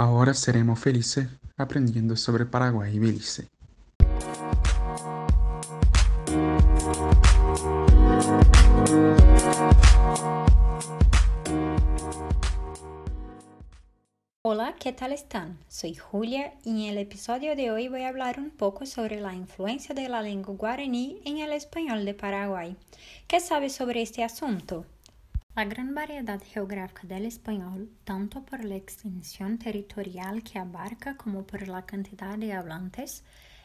Ahora seremos felices aprendiendo sobre Paraguay y Belice. Hola, ¿qué tal están? Soy Julia y en el episodio de hoy voy a hablar un poco sobre la influencia de la lengua guaraní en el español de Paraguay. ¿Qué sabes sobre este asunto? La gran variedad geográfica del español, tanto por la extensión territorial que abarca como por la cantidad de hablantes,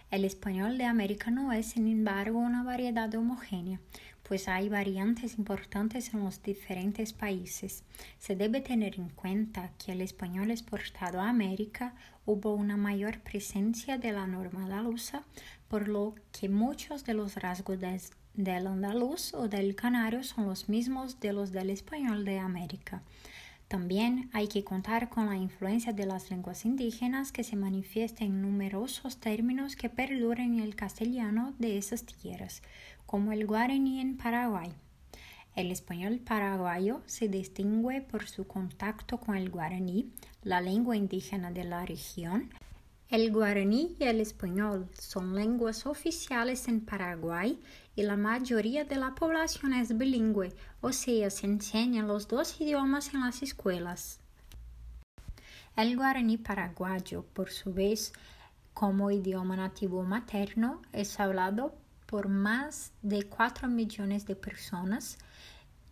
el español de América no es, sin embargo, una variedad homogénea, pues hay variantes importantes en los diferentes países. Se debe tener en cuenta que el español exportado a América hubo una mayor presencia de la norma andaluza, por lo que muchos de los rasgos de del andaluz o del canario son los mismos de los del español de América. También hay que contar con la influencia de las lenguas indígenas que se manifiesta en numerosos términos que perduran en el castellano de esas tierras, como el guaraní en Paraguay. El español paraguayo se distingue por su contacto con el guaraní, la lengua indígena de la región, el guaraní y el español son lenguas oficiales en Paraguay y la mayoría de la población es bilingüe, o sea, se enseñan los dos idiomas en las escuelas. El guaraní paraguayo, por su vez, como idioma nativo materno, es hablado por más de 4 millones de personas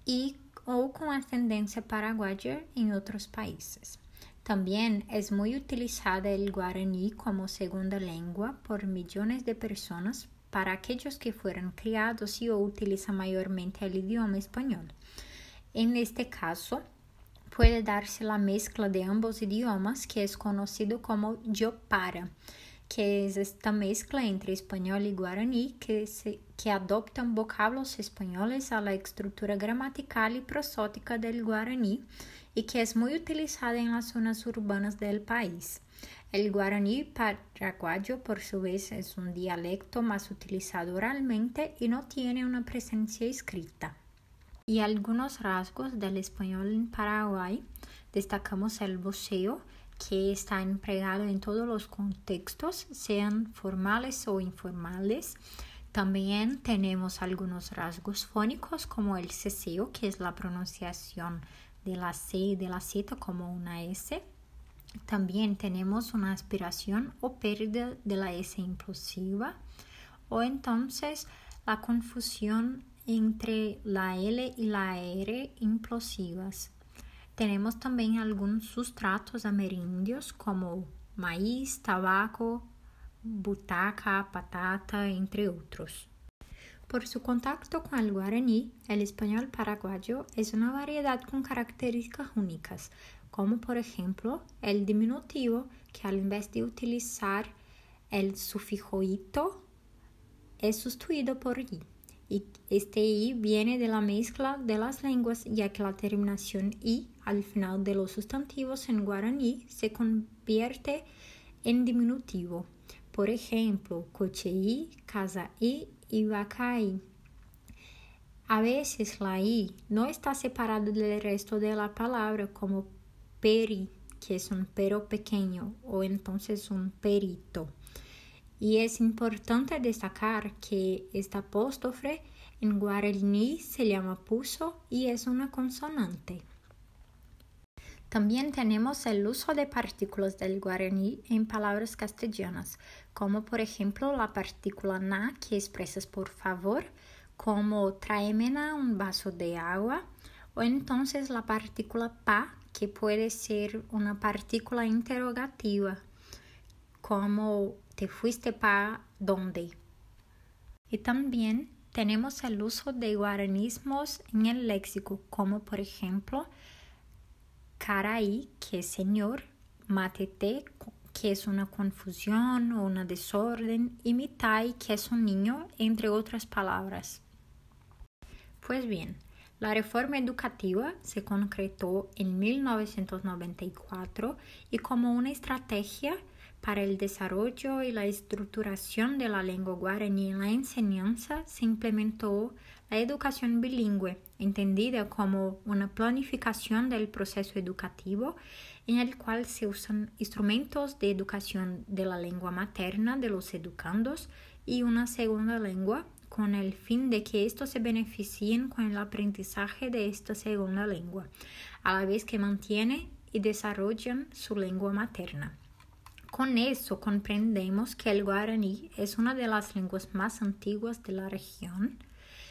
y o con ascendencia paraguaya en otros países. También es muy utilizada el guaraní como segunda lengua por millones de personas para aquellos que fueron criados y o utilizan mayormente el idioma español. En este caso, puede darse la mezcla de ambos idiomas que es conocido como para, que es esta mezcla entre español y guaraní que, se, que adoptan vocablos españoles a la estructura gramatical y prosótica del guaraní y que es muy utilizada en las zonas urbanas del país. El guaraní paraguayo, por su vez, es un dialecto más utilizado oralmente y no tiene una presencia escrita. Y algunos rasgos del español en Paraguay destacamos el voceo, que está empleado en todos los contextos, sean formales o informales. También tenemos algunos rasgos fónicos como el ceseo, que es la pronunciación de la C y de la Z como una S. También tenemos una aspiración o pérdida de la S implosiva o entonces la confusión entre la L y la R implosivas. Tenemos también algunos sustratos amerindios como maíz, tabaco, butaca, patata, entre otros. Por su contacto con el guaraní, el español paraguayo es una variedad con características únicas, como por ejemplo el diminutivo que al vez de utilizar el sufijo ito es sustituido por i. Y este i viene de la mezcla de las lenguas ya que la terminación i al final de los sustantivos en guaraní se convierte en diminutivo. Por ejemplo, coche casa i y caer. A veces la I no está separada del resto de la palabra como peri, que es un pero pequeño, o entonces un perito. Y es importante destacar que esta apóstrofe en guaraní se llama puso y es una consonante. También tenemos el uso de partículas del guaraní en palabras castellanas, como por ejemplo la partícula na que expresas por favor, como tráeme un vaso de agua, o entonces la partícula pa que puede ser una partícula interrogativa, como te fuiste pa dónde. Y también tenemos el uso de guaranismos en el léxico, como por ejemplo Caraí, que es señor, Matete, que es una confusión o una desorden, y Mitai, que es un niño, entre otras palabras. Pues bien, la reforma educativa se concretó en 1994 y como una estrategia para el desarrollo y la estructuración de la lengua guaraní en la enseñanza se implementó la educación bilingüe, entendida como una planificación del proceso educativo en el cual se usan instrumentos de educación de la lengua materna de los educandos y una segunda lengua con el fin de que estos se beneficien con el aprendizaje de esta segunda lengua, a la vez que mantienen y desarrollan su lengua materna. Con eso comprendemos que el guaraní es una de las lenguas más antiguas de la región.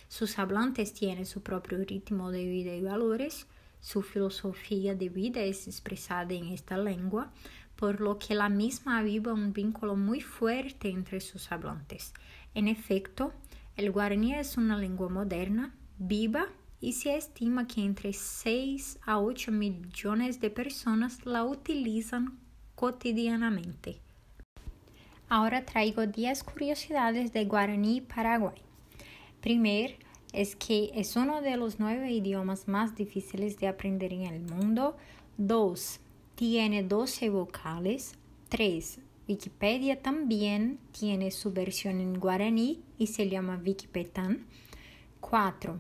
Sus hablantes tienen su propio ritmo de vida y valores. Su filosofía de vida es expresada en esta lengua, por lo que la misma aviva un vínculo muy fuerte entre sus hablantes. En efecto, el guaraní es una lengua moderna, viva, y se estima que entre 6 a 8 millones de personas la utilizan cotidianamente. Ahora traigo 10 curiosidades de guaraní Paraguay. Primero, es que es uno de los nueve idiomas más difíciles de aprender en el mundo. 2. Tiene 12 vocales. 3. Wikipedia también tiene su versión en guaraní y se llama Wikipetan. 4.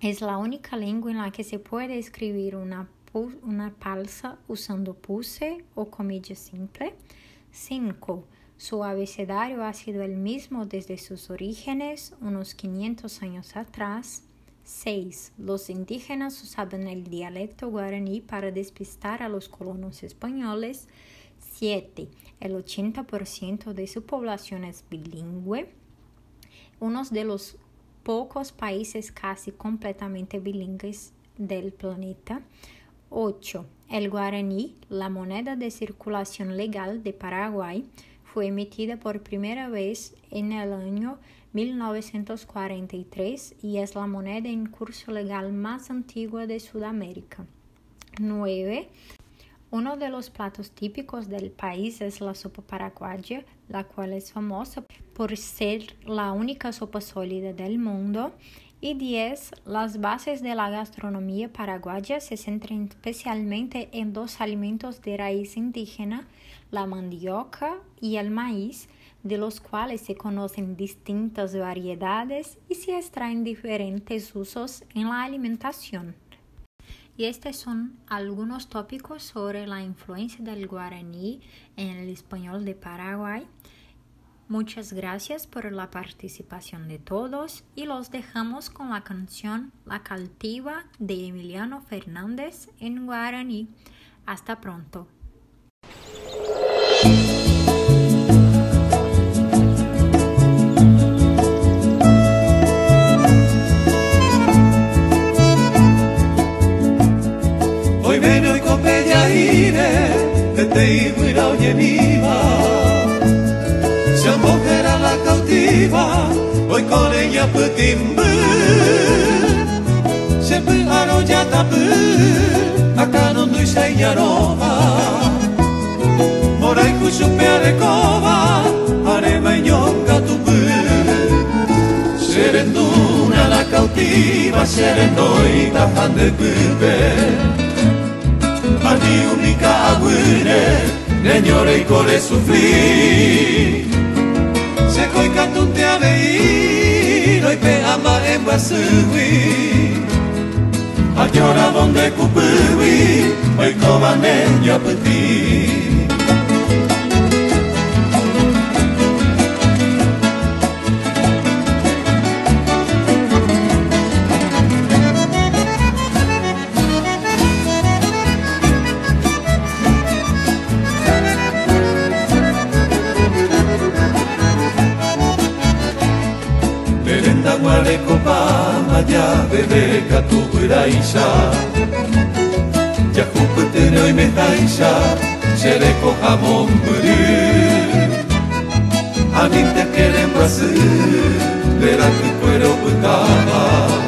Es la única lengua en la que se puede escribir una una palsa usando puse o comilla simple. 5. Su abecedario ha sido el mismo desde sus orígenes, unos 500 años atrás. 6. Los indígenas usaban el dialecto guaraní para despistar a los colonos españoles. 7. El 80% de su población es bilingüe. Uno de los pocos países casi completamente bilingües del planeta. 8. El guaraní, la moneda de circulación legal de Paraguay, fue emitida por primera vez en el año 1943 y es la moneda en curso legal más antigua de Sudamérica. 9. Uno de los platos típicos del país es la sopa paraguaya, la cual es famosa por ser la única sopa sólida del mundo y 10. Las bases de la gastronomía paraguaya se centran especialmente en dos alimentos de raíz indígena, la mandioca y el maíz, de los cuales se conocen distintas variedades y se extraen diferentes usos en la alimentación. Y estos son algunos tópicos sobre la influencia del guaraní en el español de Paraguay. Muchas gracias por la participación de todos y los dejamos con la canción La Caltiva de Emiliano Fernández en guaraní. Hasta pronto. Que te oye viva. hoy con ella putimbu Sempre arrollata pu acá non dui sei aroma Morai cuxo peare cova arema ignonga tu pu Serenduna la cautiva serendoita hande pupe Ani unica aguire Neñore y core sufrir. Se koi katun te avei noi pe ama e basui Agiora donde cupui oi comane pamaia bebe katu uraisa Jakupetene oi mehaisa Xereko jamon buru Aninte keren basu Beratuko ero butai